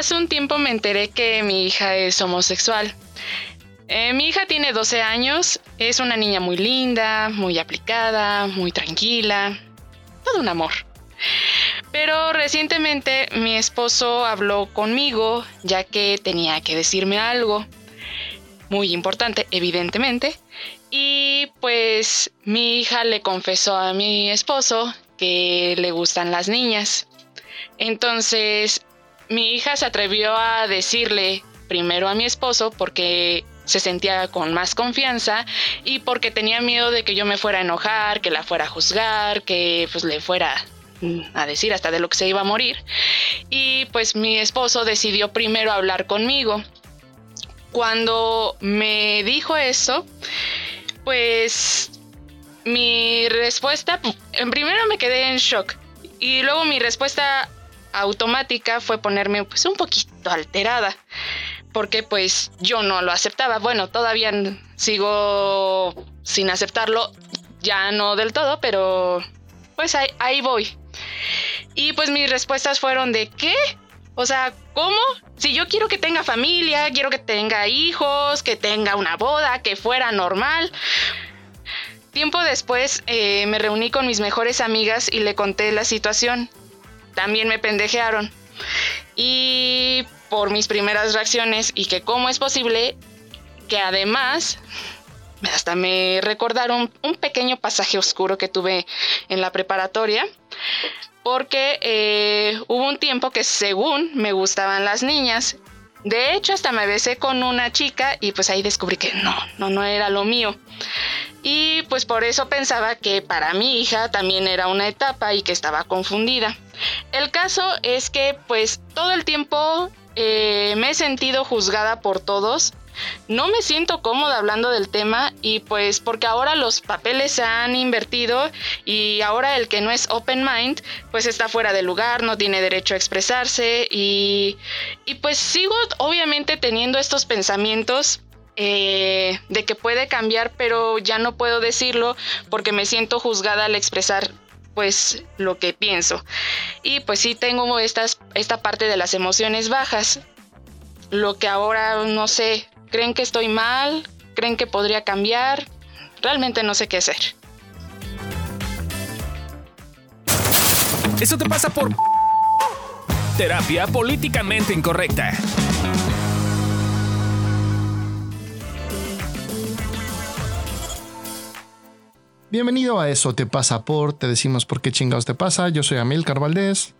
hace un tiempo me enteré que mi hija es homosexual. Eh, mi hija tiene 12 años, es una niña muy linda, muy aplicada, muy tranquila, todo un amor. Pero recientemente mi esposo habló conmigo ya que tenía que decirme algo muy importante, evidentemente. Y pues mi hija le confesó a mi esposo que le gustan las niñas. Entonces mi hija se atrevió a decirle primero a mi esposo porque se sentía con más confianza y porque tenía miedo de que yo me fuera a enojar, que la fuera a juzgar, que pues le fuera a decir hasta de lo que se iba a morir. Y pues mi esposo decidió primero hablar conmigo. Cuando me dijo eso, pues mi respuesta, primero me quedé en shock y luego mi respuesta automática fue ponerme pues un poquito alterada porque pues yo no lo aceptaba. Bueno, todavía sigo sin aceptarlo, ya no del todo, pero pues ahí, ahí voy. Y pues mis respuestas fueron de ¿qué? O sea, ¿cómo? Si yo quiero que tenga familia, quiero que tenga hijos, que tenga una boda, que fuera normal. Tiempo después eh, me reuní con mis mejores amigas y le conté la situación. También me pendejearon. Y por mis primeras reacciones y que cómo es posible que además hasta me recordaron un pequeño pasaje oscuro que tuve en la preparatoria porque eh, hubo un tiempo que según me gustaban las niñas. De hecho, hasta me besé con una chica y pues ahí descubrí que no, no, no era lo mío. Y pues por eso pensaba que para mi hija también era una etapa y que estaba confundida. El caso es que pues todo el tiempo eh, me he sentido juzgada por todos. No me siento cómoda hablando del tema y pues porque ahora los papeles se han invertido y ahora el que no es open mind pues está fuera de lugar, no tiene derecho a expresarse y, y pues sigo obviamente teniendo estos pensamientos eh, de que puede cambiar pero ya no puedo decirlo porque me siento juzgada al expresar pues lo que pienso y pues sí tengo estas, esta parte de las emociones bajas lo que ahora no sé ¿Creen que estoy mal? ¿Creen que podría cambiar? Realmente no sé qué hacer. Eso te pasa por terapia políticamente incorrecta. Bienvenido a Eso Te Pasa por, te decimos por qué chingados te pasa. Yo soy Amil Carvaldés.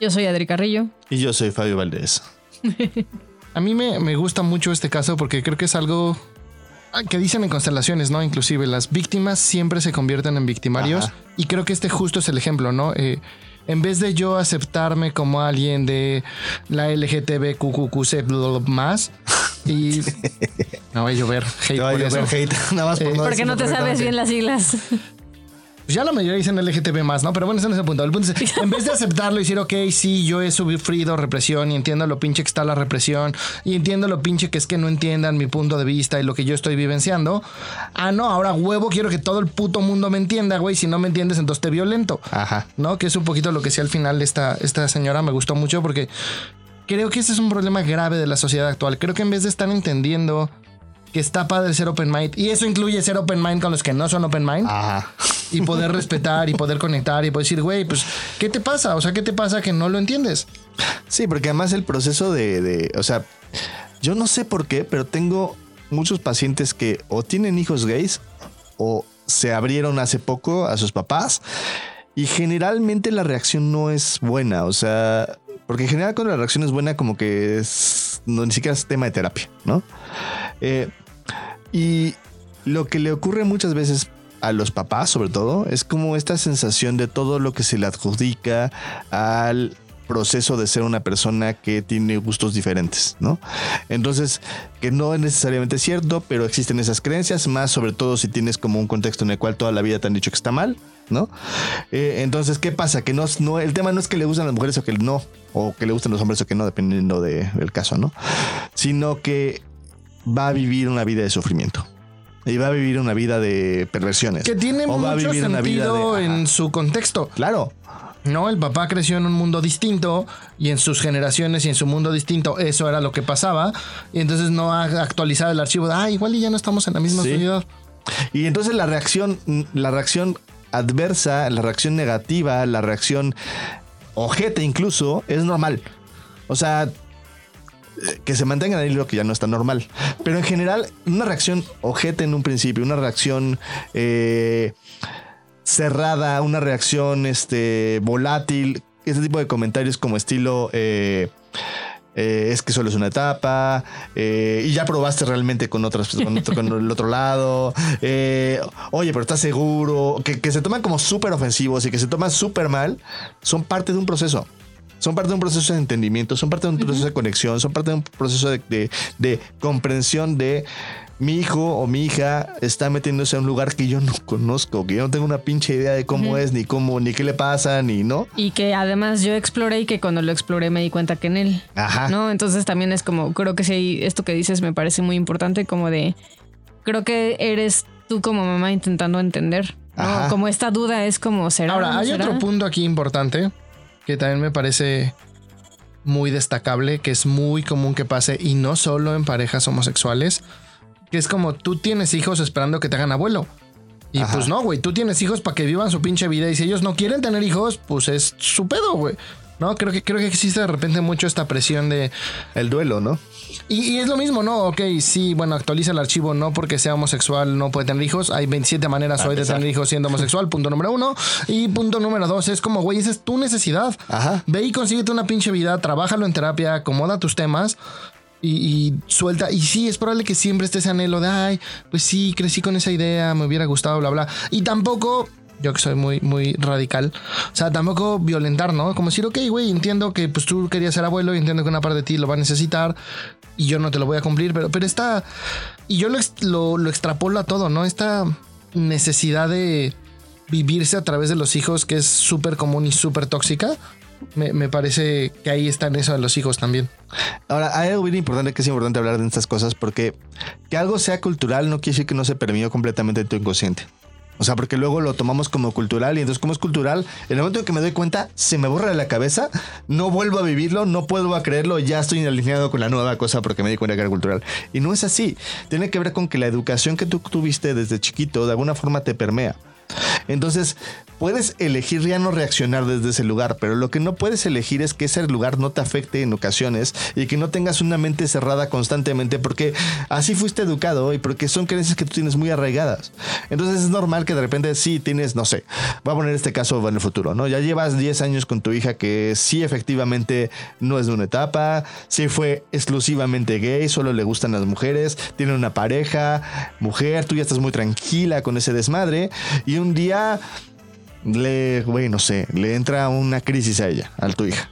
Yo soy Adri Carrillo. Y yo soy Fabio Valdés. A mí me, gusta mucho este caso porque creo que es algo ah, que dicen en constelaciones, ¿no? Inclusive las víctimas siempre se convierten en victimarios y creo que este justo es el ejemplo, ¿no? Eh, en vez de yo aceptarme como alguien de la LGTBQQC más y no va a llover hate, no, hate nada más por eh, no porque no te sabes bien las siglas pues ya la mayoría dicen LGTB más, ¿no? Pero bueno, ese no es el punto. El punto es, en vez de aceptarlo y decir, ok, sí, yo he sufrido represión y entiendo lo pinche que está la represión y entiendo lo pinche que es que no entiendan mi punto de vista y lo que yo estoy vivenciando. Ah, no, ahora huevo, quiero que todo el puto mundo me entienda, güey. Si no me entiendes, entonces te violento. Ajá. ¿No? Que es un poquito lo que decía al final esta, esta señora. Me gustó mucho porque creo que ese es un problema grave de la sociedad actual. Creo que en vez de estar entendiendo que está padre ser open mind. Y eso incluye ser open mind con los que no son open mind. Ajá. Y poder respetar y poder conectar y poder decir, güey, pues, ¿qué te pasa? O sea, ¿qué te pasa que no lo entiendes? Sí, porque además el proceso de, de o sea, yo no sé por qué, pero tengo muchos pacientes que o tienen hijos gays o se abrieron hace poco a sus papás y generalmente la reacción no es buena, o sea, porque en general cuando la reacción es buena como que es, no, ni siquiera es tema de terapia, ¿no? Eh, y lo que le ocurre muchas veces a los papás, sobre todo, es como esta sensación de todo lo que se le adjudica al proceso de ser una persona que tiene gustos diferentes, ¿no? Entonces, que no es necesariamente cierto, pero existen esas creencias, más sobre todo si tienes como un contexto en el cual toda la vida te han dicho que está mal, ¿no? Eh, entonces, ¿qué pasa? Que no, no, el tema no es que le gustan las mujeres o que no, o que le gustan los hombres o que no, dependiendo del caso, ¿no? Sino que va a vivir una vida de sufrimiento. Y va a vivir una vida de perversiones. Que tiene mucho sentido en su contexto. Claro. No, el papá creció en un mundo distinto y en sus generaciones y en su mundo distinto eso era lo que pasaba. Y entonces no ha actualizado el archivo de, ah, igual y ya no estamos en la misma Sí. sociedad. Y entonces la reacción, la reacción adversa, la reacción negativa, la reacción ojete incluso, es normal. O sea, que se mantengan ahí lo que ya no está normal. Pero en general, una reacción ojete en un principio, una reacción eh, cerrada, una reacción este, volátil, ese tipo de comentarios como estilo... eh, eh, es que solo es una etapa y ya probaste realmente con otras con, otro- el otro lado oye pero estás seguro que, que se toman como súper ofensivos y que se toman súper mal son parte de un proceso son parte de un proceso de entendimiento son parte de un proceso de conexión son parte de un proceso de, de- de comprensión de mi hijo o mi hija está metiéndose a un lugar que yo no conozco que yo no tengo una pinche idea de cómo es ni cómo ni qué le pasa ni no Y que además yo exploré y que cuando lo exploré me di cuenta que en él. Ajá. ¿No? Entonces también es como, creo que sí, esto que dices me parece muy importante, como de, creo que eres tú como mamá intentando entender. ¿no? Como esta duda es como, ¿será? Ahora, no hay será? otro punto aquí importante que también me parece muy destacable, que es muy común que pase y no solo en parejas homosexuales, que es como tú tienes hijos esperando que te hagan abuelo. Y Ajá. pues no, güey, tú tienes hijos para que vivan su pinche vida y si ellos no quieren tener hijos, pues es su pedo, güey. No, creo que, creo que existe de repente mucho esta presión de, el duelo no y, y es lo mismo, ¿no? Ok, sí, bueno, actualiza el archivo, no porque sea homosexual no puede tener hijos. Hay 27 maneras hoy de tener hijos siendo homosexual, punto número uno. Y punto número dos, es como, güey, esa es tu necesidad. Ajá. Ve y consíguete una pinche vida, trabájalo en terapia, acomoda tus temas. Y, y suelta, y sí, es probable que siempre esté ese anhelo de, ay, pues sí, crecí con esa idea, me hubiera gustado, bla, bla. Y tampoco, yo que soy muy, muy radical, o sea, tampoco violentar, ¿no? Como decir, ok, güey, entiendo que pues tú querías ser abuelo y entiendo que una parte de ti lo va a necesitar y yo no te lo voy a cumplir, pero, pero está, y yo lo, lo, lo extrapolo a todo, ¿no? Esta necesidad de vivirse a través de los hijos, que es súper común y súper tóxica, me, me parece que ahí está en eso de los hijos también. Ahora, hay algo bien importante que es importante hablar de estas cosas porque que algo sea cultural no quiere decir que no se permeó completamente en tu inconsciente. O sea, porque luego lo tomamos como cultural y entonces como es cultural, en el momento en que me doy cuenta, se me borra de la cabeza, no vuelvo a vivirlo, no puedo creerlo, ya estoy alineado con la nueva cosa porque me di cuenta que era cultural. Y no es así. Tiene que ver con que la educación que tú tuviste desde chiquito de alguna forma te permea. Entonces, puedes elegir ya no reaccionar desde ese lugar, pero lo que no puedes elegir es que ese lugar no te afecte en ocasiones y que no tengas una mente cerrada constantemente porque así fuiste educado y porque son creencias que tú tienes muy arraigadas. Entonces es normal que de repente sí tienes, no sé, voy a poner este caso en el futuro, ¿no? Ya llevas 10 años con tu hija que sí efectivamente no es de una etapa, sí fue exclusivamente gay, solo le gustan las mujeres, tiene una pareja, mujer, tú ya estás muy tranquila con ese desmadre y un día le, güey, no sé, le entra una crisis a ella, a tu hija.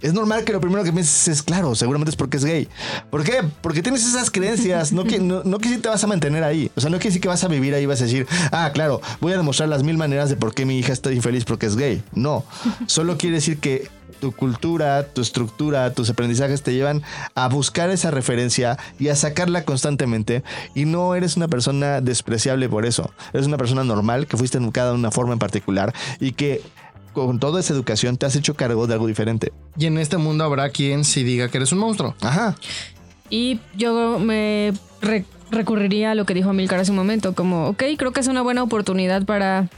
Es normal que lo primero que pienses es, claro, seguramente es porque es gay. ¿Por qué? Porque tienes esas creencias. No, que, no, que sí te vas a mantener ahí. O sea, no quiere decir que vas a vivir ahí y vas a decir, ah, claro, voy a demostrar las mil maneras de por qué mi hija está infeliz porque es gay. No. Solo quiere decir que tu cultura, tu estructura, tus aprendizajes te llevan a buscar esa referencia y a sacarla constantemente. Y no eres una persona despreciable por eso. Eres una persona normal que fuiste educada de una forma en particular y que con toda esa educación te has hecho cargo de algo diferente. Y en este mundo habrá quien sí diga que eres un monstruo. Ajá. Y yo me re- recurriría a lo que dijo Amilcar hace un momento, como, ok, creo que es una buena oportunidad para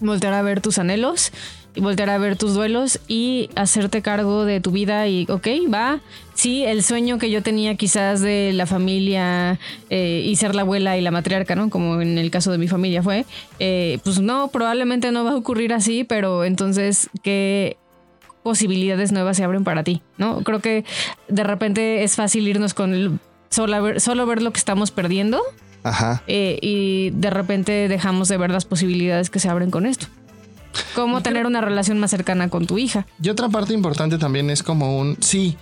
voltear a ver tus anhelos voltear a ver tus duelos y hacerte cargo de tu vida y, ok, va. Sí, el sueño que yo tenía quizás de la familia eh, y ser la abuela y la matriarca, ¿no? Como en el caso de mi familia fue, eh, pues no, probablemente no va a ocurrir así, pero entonces, ¿qué posibilidades nuevas se abren para ti, ¿no? Creo que de repente es fácil irnos con el- solo, ver, solo ver lo que estamos perdiendo Ajá. eh, y de repente dejamos de ver las posibilidades que se abren con esto. Cómo tener una relación más cercana con tu hija. Y otra parte importante también es como un sí.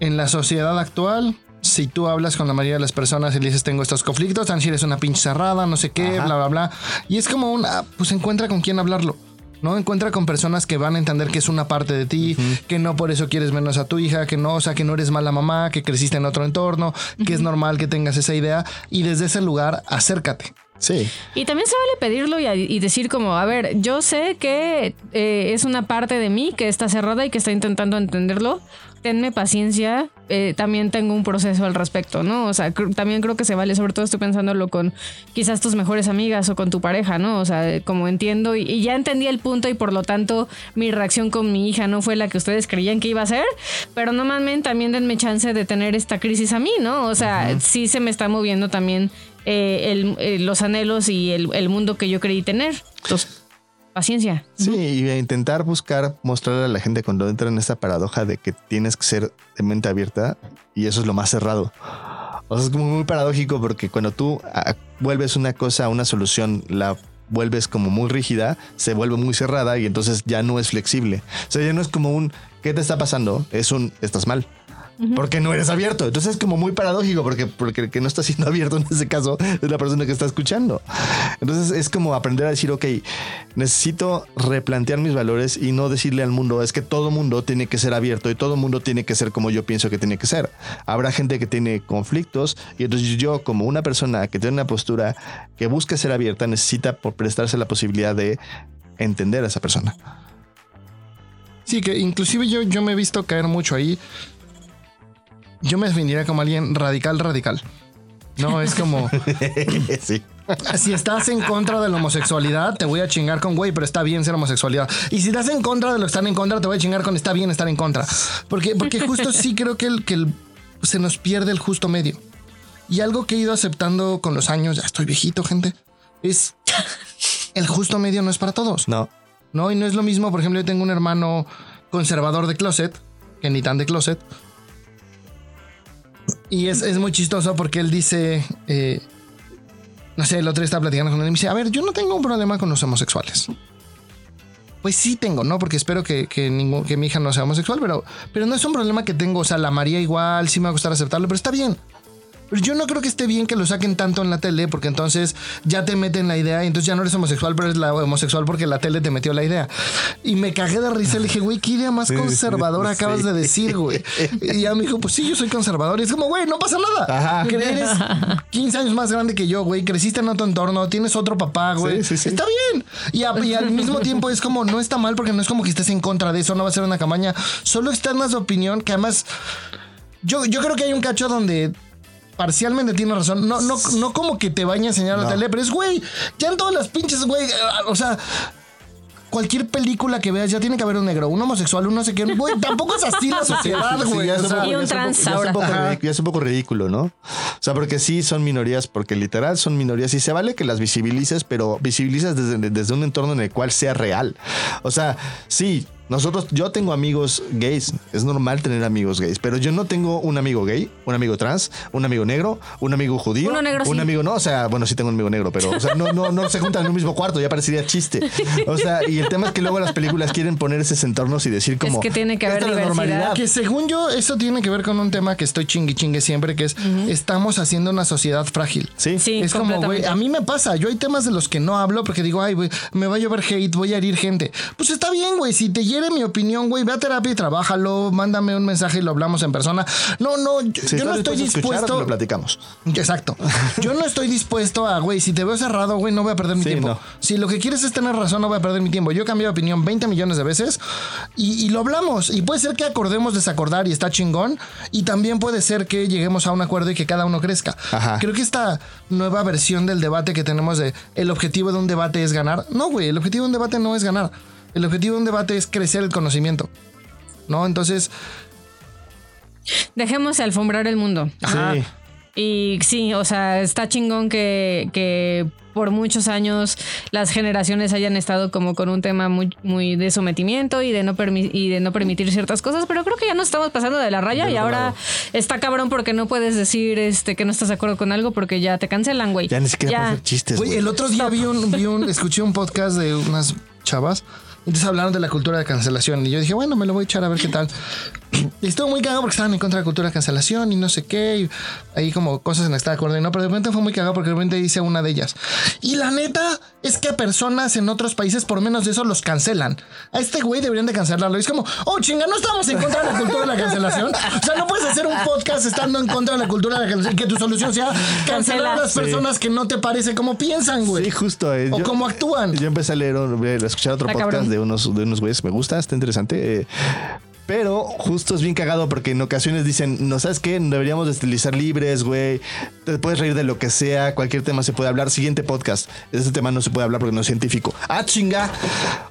En la sociedad actual, si tú hablas con la mayoría de las personas y le dices tengo estos conflictos, tan si eres una pinche cerrada, no sé qué, Ajá. bla, bla, bla. Y es como un, ah, pues encuentra con quién hablarlo. ¿no? Encuentra con personas que van a entender que es una parte de ti, que no por eso quieres menos a tu hija, que no, o sea, que no eres mala mamá, que creciste en otro entorno, que es normal que tengas esa idea y desde ese lugar acércate. Sí. Y también se vale pedirlo y, y decir como, a ver, yo sé que eh, es una parte de mí que está cerrada y que está intentando entenderlo. Tenme paciencia, eh, también tengo un proceso al respecto, ¿no? O sea, cr- también creo que se vale, sobre todo estoy pensándolo con quizás tus mejores amigas o con tu pareja, ¿no? O sea, como entiendo y, y ya entendí el punto y por lo tanto mi reacción con mi hija no fue la que ustedes creían que iba a ser, pero no mamen, también denme chance de tener esta crisis a mí, ¿no? O sea, sí se me está moviendo también eh, el- eh, los anhelos y el, el mundo que yo creí tener. Entonces, paciencia. Sí, y intentar buscar mostrarle a la gente cuando entra en esta paradoja de que tienes que ser de mente abierta y eso es lo más cerrado. O sea, es como muy paradójico porque cuando tú vuelves una cosa, una solución, la vuelves como muy rígida, se vuelve muy cerrada y entonces ya no es flexible. O sea, ya no es como un ¿qué te está pasando? Es un estás mal. Porque no eres abierto. Entonces es como muy paradójico porque, porque el que no está siendo abierto en ese caso es la persona que está escuchando. Entonces es como aprender a decir, ok, necesito replantear mis valores y no decirle al mundo, es que todo mundo tiene que ser abierto y todo mundo tiene que ser como yo pienso que tiene que ser. Habrá gente que tiene conflictos y entonces yo como una persona que tiene una postura que busca ser abierta necesita por prestarse la posibilidad de entender a esa persona. Sí, que inclusive yo, yo me he visto caer mucho ahí. Yo me definiría como alguien radical, radical. No, es como, sí. si estás en contra de la homosexualidad, te voy a chingar con güey, pero está bien ser homosexualidad. Y si estás en contra de lo que están en contra, te voy a chingar con está bien estar en contra. Porque, porque justo sí creo que, el, que el- se nos pierde el justo medio. Y algo que he ido aceptando con los años, ya estoy viejito, gente, es el justo medio no es para todos. No. ¿no? Y no es lo mismo, por ejemplo, yo tengo un hermano conservador de closet, que ni tan de closet. Y es, es muy chistoso porque él dice, eh, no sé, el otro estaba platicando con él y me dice, a ver, yo no tengo un problema con los homosexuales. Pues sí tengo, ¿no? Porque espero que, que mi hija no sea homosexual, pero, pero no es un problema que tengo, o sea, la María igual, sí me va a gustar aceptarlo, pero está bien. Pero yo no creo que esté bien que lo saquen tanto en la tele, porque entonces ya te meten la idea y entonces ya no eres homosexual, pero eres la homosexual porque la tele te metió la idea. Y me cagué de risa. Le dije, güey, qué idea más conservadora sí. acabas de decir, güey. Y ya me dijo, pues sí, yo soy conservador. Y es como, güey, no pasa nada. Ajá. Eres 15 años más grande que yo, güey. Creciste en otro entorno, tienes otro papá, güey. Sí, sí, sí. Está bien. Y, a- y al mismo tiempo es como, no está mal porque no es como que estés en contra de eso, no va a ser una campaña. Solo externas de opinión que además yo, yo creo que hay un cacho donde parcialmente tiene razón. No, no, no como que te vaya a enseñar la No. tele, pero es, güey, ya en todas las pinches, güey, eh, o sea... Cualquier película que veas ya tiene que haber un negro, un homosexual, un no sé qué. Güey, tampoco es así la sociedad, Sí, güey. ya es o un Y trans ahora. ya es un poco ridículo, ¿no? O sea, porque sí son minorías, porque literal son minorías y se vale que las visibilices, pero visibilizas desde, desde un entorno en el cual sea real. O sea, sí, nosotros, yo tengo amigos gays, es normal tener amigos gays, pero yo no tengo un amigo gay, un amigo trans, un amigo negro, un amigo judío, Uno negro, un sí. amigo no, o sea, bueno, sí tengo un amigo negro, pero o sea, no, no, no se juntan en un mismo cuarto, ya parecería chiste. O sea, y el tema es que luego las películas quieren poner esos entornos y decir como... que tiene que haber "Esta es la diversidad". normalidad". Que según yo, eso tiene que ver con un tema que estoy chingue chingue siempre, que es estamos haciendo una sociedad frágil. Sí. Sí, es como, güey, a mí me pasa. Yo hay temas de los que no hablo porque digo, ay, güey, me va a llover hate, voy a herir gente. Pues está bien, güey. Si te hiere mi opinión, güey, ve a terapia y trabájalo, mándame un mensaje y lo hablamos en persona. No, no, yo, Si yo no estoy dispuesto lo platicamos. Exacto. Yo no estoy dispuesto a, güey, si te veo cerrado, güey, no voy a perder mi Sí, tiempo. no. Si lo que quieres es tener razón, no voy a perder mi tiempo. Yo he cambiado de opinión 20 millones de veces y, y lo hablamos. Y puede ser que acordemos desacordar y está chingón. Y también puede ser que lleguemos a un acuerdo y que cada uno crezca. Ajá. Creo que esta nueva versión del debate que tenemos de el objetivo de un debate es ganar. No, güey, el objetivo de un debate no es ganar. El objetivo de un debate es crecer el conocimiento. ¿No? Entonces, Dejemos de alfombrar el mundo. Sí. Y sí, o sea, está chingón que, que por muchos años las generaciones hayan estado como con un tema muy, muy de sometimiento y de no y de no permitir ciertas cosas, pero creo que ya nos estamos pasando de la raya y ahora lado. está cabrón porque no puedes decir este que no estás de acuerdo con algo porque ya te cancelan, güey. Ya ni siquiera Ya. hacer chistes. Güey, güey. el otro día vi un, vi un- escuché un podcast de unas chavas. Entonces hablaron de la cultura de cancelación. Y yo dije, bueno, me lo voy a echar a ver qué tal. Y estuvo muy cagado porque estaban en contra de la cultura de cancelación y no sé qué. Y ahí como cosas en esta de acuerdo y no, pero de repente fue muy cagado porque de repente dice una de ellas. Y la neta es que a personas en otros países por menos de eso los cancelan. A este güey deberían de cancelarlo. Y es como, oh chinga, no estamos en contra de la cultura de la cancelación. O sea, no puedes hacer un podcast estando en contra de la cultura de la cancelación y que tu solución sea cancelar a las Sí. personas que no te parece como piensan, güey. Sí, justo. eh, O cómo actúan. Yo empecé a leer, a escuchar otro podcast cabrón. de unos, de unos güeyes. Me gusta, está interesante. eh, pero justo es bien cagado porque en ocasiones dicen, no sabes qué, deberíamos de utilizar libres, güey. Te puedes reír de lo que sea, cualquier tema se puede hablar. Siguiente podcast. Este tema no se puede hablar porque no es científico. Ah, chinga.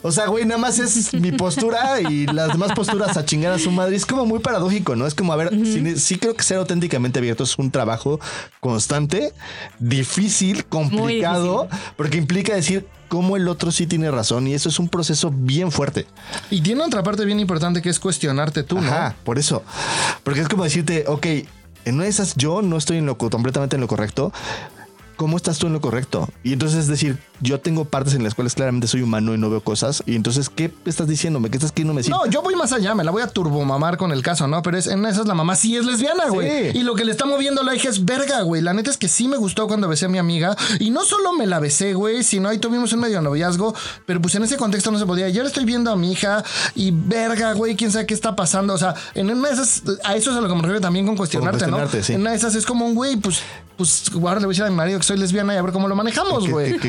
O sea, güey, nada más es mi postura y las demás posturas a chingar a su madre. Es como muy paradójico, ¿no? Es como, a ver, sí, sí creo que ser auténticamente abierto es un trabajo constante, difícil, complicado, porque implica decir cómo el otro sí tiene razón y eso es un proceso bien fuerte. Y tiene otra parte bien importante que es cuestionarte tú, ¿no? Ajá, por eso. Porque es como decirte, ok, en una de esas yo no estoy en lo co- completamente en lo correcto. ¿Cómo estás tú en lo correcto? Y entonces es decir, yo tengo partes en las cuales claramente soy humano y no veo cosas. Y entonces, ¿qué estás diciéndome? ¿Qué estás queriendo decir? No, yo voy más allá, me la voy a turbomamar con el caso, ¿no? Pero es, en esas la mamá sí es lesbiana, güey. Sí. Y lo que le está moviendo la hija es verga, güey. La neta es que sí me gustó cuando besé a mi amiga. Y no solo me la besé, güey, sino ahí tuvimos un medio noviazgo. Pero pues en ese contexto no se podía. Yo le estoy viendo a mi hija y verga, güey, quién sabe qué está pasando. O sea, en una de esas, a eso es a lo que me refiero también con cuestionarte, cuestionarte, ¿no? sí. En una de esas es como un güey, pues, pues, ahora le voy a decir a mi marido que soy lesbiana y a ver cómo lo manejamos, ¿Qué, güey.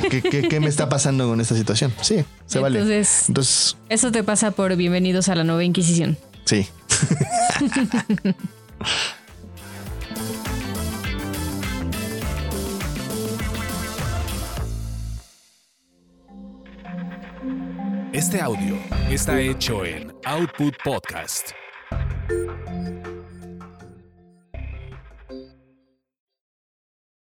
Qué- me está pasando con esta situación? Sí, se vale. Entonces- Entonces, Eso te pasa por bienvenidos a la nueva Inquisición. sí. Este audio está hecho en Output Podcast.